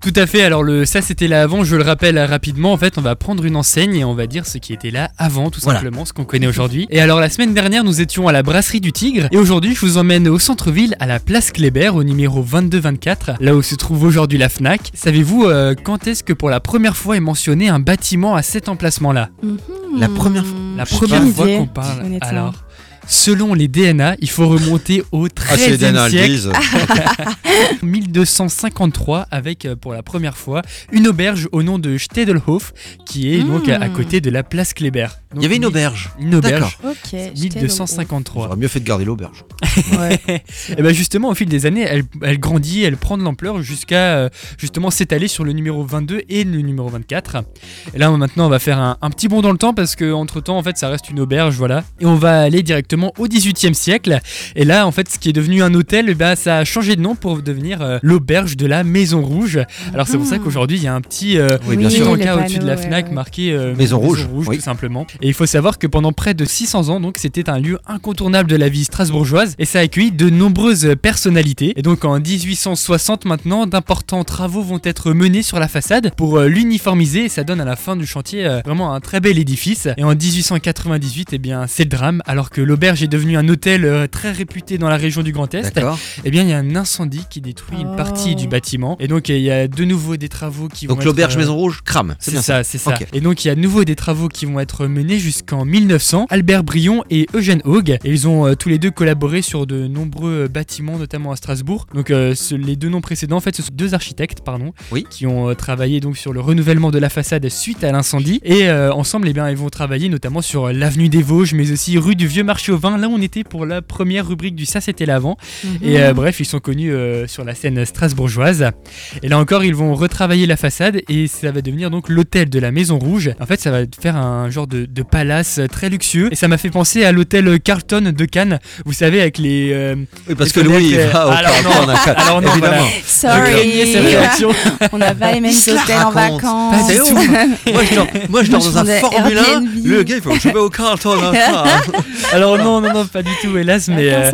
Tout à fait, alors le ça c'était là avant, je le rappelle rapidement, en fait on va prendre une enseigne et on va dire ce qui était là avant tout Voilà. simplement, ce qu'on connaît aujourd'hui. Et alors la semaine dernière nous étions à la brasserie du Tigre. Et aujourd'hui je vous emmène au centre-ville à la place Kléber au numéro 2224, là où se trouve aujourd'hui la FNAC. Savez-vous euh, quand est-ce que pour la première fois est mentionné un bâtiment à cet emplacement là La première fois- La première fois qu'on parle. Alors Selon les DNA, il faut remonter au Ah, c'est les 13e DNA, elles siècle, disent. 1253, avec euh, pour la première fois une auberge au nom de Stedelhof, qui est donc à, à côté de la place Kléber. Il y avait une auberge. Une auberge. Ok. j'étais 1253. J'aurais mieux fait de garder l'auberge. Ouais. Et ben justement, au fil des années, elle, elle grandit, elle prend de l'ampleur jusqu'à euh, justement s'étaler sur le numéro 22 et le numéro 24. Et là, maintenant, on va faire un, un petit bond dans le temps parce que entre temps, en fait, ça reste une auberge, voilà. Et on va aller directement au 18e siècle. Et là, en fait, ce qui est devenu un hôtel, ben, ça a changé de nom pour devenir euh, l'auberge de la Maison Rouge. Alors c'est pour ça Ah. qu'aujourd'hui, il y a un petit euh, Oui, bien sûr. au-dessus de la Fnac ouais, ouais. marqué euh, Maison Rouge, oui. tout simplement. Et il faut savoir que pendant près de 600 ans, donc c'était un lieu incontournable de la vie strasbourgeoise et ça a accueilli de nombreuses personnalités. Et donc en 1860 maintenant, d'importants travaux vont être menés sur la façade pour euh, l'uniformiser et ça donne à la fin du chantier euh, vraiment un très bel édifice. Et en 1898, eh bien c'est le drame alors que l'auberge est devenue un hôtel euh, très réputé dans la région du Grand Est. D'accord. Eh bien il y a un incendie qui détruit une Oh. partie du bâtiment et donc il y a de nouveau des travaux qui vont Donc être, l'auberge euh, Maison Rouge crame. C'est ça, c'est ça. Et donc il y a de nouveau des travaux qui vont être menés jusqu'en 1900. Albert Brion et Eugène Haug, et ils ont euh, tous les deux collaboré sur de nombreux euh, bâtiments, notamment à Strasbourg. Donc euh, ce- les deux noms précédents, en fait, ce sont deux architectes, pardon, Oui. qui ont euh, travaillé donc sur le renouvellement de la façade suite à l'incendie. Et euh, ensemble, eh bien, ils vont travailler notamment sur l'avenue des Vosges, mais aussi rue du Vieux Marché au Vin. Là, on était pour la première rubrique du ça, c'était l'avant. Et euh, bref, ils sont connus euh, sur la scène strasbourgeoise. Et là encore, ils vont retravailler la façade et ça va devenir donc l'hôtel de la Maison Rouge. En fait, ça va faire un genre de, de palace très luxueux. Et ça m'a fait penser à l'hôtel Carlton de Cannes. Vous savez, avec les. euh, Oui, parce les que Louis, il va au alors non, Carlton à Cannes. alors non, Évidemment. voilà. Sorry. réaction. On n'a pas les mêmes hôtels en vacances. Pas du C'est tout. ouf. Moi, je dors, moi, je dors dans un Formule 1. Airbnb. Le gars, il faut je vais au Carlton. hein. Alors non, non, non, pas du tout, hélas, mais. Euh,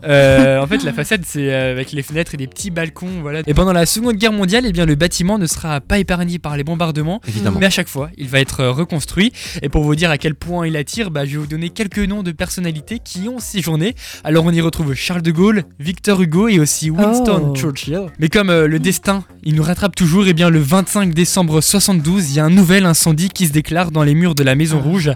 délire. Euh, en fait, la façade, c'est euh, avec les fenêtres et des petits balcons, voilà. Et pendant la Seconde Guerre mondiale, eh bien, le bâtiment ne sera pas épargné par les bombardements, Évidemment. mais à chaque fois, il va être euh, reconstruit. Et pour vous dire à quel point il attire, bah, je vais vous donner quelques noms de personnalités qui ont séjourné. Alors, on y retrouve Charles de Gaulle, Victor Hugo et aussi Winston Oh. Churchill. Mais comme euh, le destin, il nous rattrape toujours, et bien, le 25 décembre 72, il y a un nouvel incendie qui se déclare dans les murs de la Maison Rouge.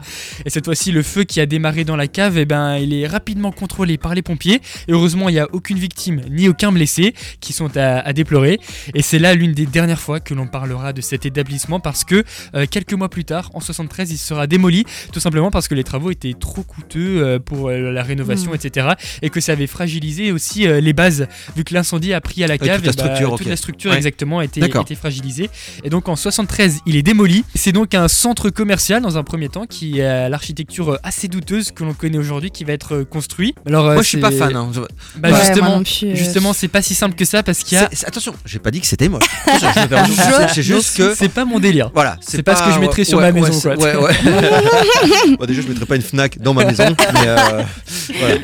Et cette fois-ci, le feu qui a démarré dans la cave, eh ben, il est rapidement contrôlé par les pompiers. Et heureusement, il n'y a aucune victime ni aucun blessé qui sont à, à déplorer. Et c'est là l'une des dernières fois que l'on parlera de cet établissement parce que euh, quelques mois plus tard, en 73, il sera démoli, tout simplement parce que les travaux étaient trop coûteux euh, pour euh, la rénovation, Mm. etc. Et que ça avait fragilisé aussi les bases, vu que l'incendie a pris à la toute cave. et bah, structure, toute la structure Ouais. exactement était, D'accord. était fragilisée. Et donc en 73, il est démoli. C'est donc un centre commercial dans un premier temps qui a l'architecture assez douteuse que l'on connaît aujourd'hui qui va être construit. Alors, Moi, je suis pas fan. hein. Je- Bah, Ouais, moi justement, non plus, euh, justement, c'est pas si simple que ça parce qu'il y a. C'est- c'est- Attention, j'ai pas dit que c'était moche. Je- C'est juste que. c'est pas mon délire. Voilà, C'est pas ce que je mettrais sur ouais, ma maison, quoi. Ouais, ouais. Bon, déjà, je mettrais pas une Fnac dans ma maison, mais euh, voilà.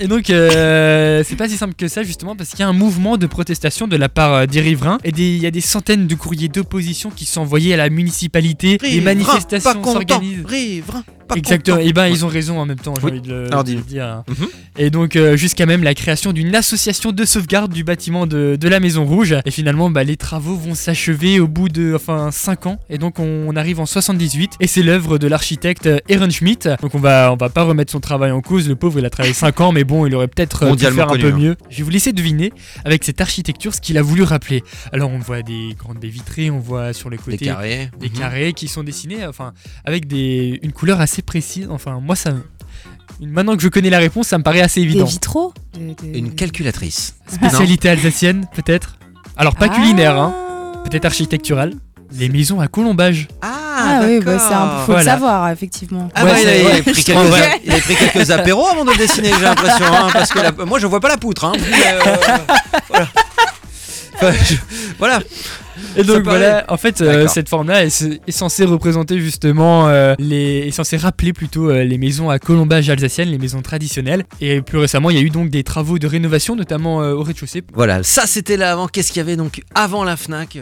Et donc, euh, c'est pas si simple que ça, justement, parce qu'il y a un mouvement de protestation de la part euh, des riverains. Et il y a des centaines de courriers d'opposition qui sont envoyés à la municipalité. des manifestations pas content. s'organisent. Riverain, pas Exactement, content. et ben ils ont raison en même temps, j'ai Oui. envie de le, Alors, de le dis-le. dire. Mhm. Et donc euh, jusqu'à même la création d'une association de sauvegarde du bâtiment de, de la Maison Rouge. Et finalement, bah, les travaux vont s'achever au bout de enfin 5 ans. Et donc on, on arrive en 78 et c'est l'œuvre de l'architecte euh, Ehrenschmidt. Donc on va on va pas remettre son travail en cause. Le pauvre, il a travaillé 5 ans, mais bon, il aurait peut-être euh, pu Mondialement faire un peu hein. mieux. Je vais vous laisser deviner avec cette architecture ce qu'il a voulu rappeler. Alors on voit des grandes baies vitrées, on voit sur les Des côtés carrés. des Mhm. carrés qui sont dessinés enfin avec des une couleur assez précise enfin moi ça maintenant que je connais la réponse ça me paraît assez Des évident vitraux de- de- Une calculatrice. spécialité alsacienne peut-être alors pas Ah. culinaire hein peut-être architecturale les maisons à colombage Ah, oui, bah, c'est un faut Voilà. le savoir, effectivement. Ah Ouais, bah, il, a, il pris quelques, trouve, ouais. il a pris quelques apéros avant de le dessiner, j'ai l'impression. hein, parce que la- moi, je vois pas la poutre. Hein, euh, voilà. Enfin, je- voilà. Et donc voilà en fait euh, cette forme là est, est censée représenter justement euh, les est censée rappeler plutôt euh, les maisons à colombage alsaciennes les maisons traditionnelles. Et plus récemment il y a eu donc des travaux de rénovation notamment euh, au rez-de-chaussée. Voilà, ça c'était là avant. Qu'est-ce qu'il y avait donc avant la Fnac?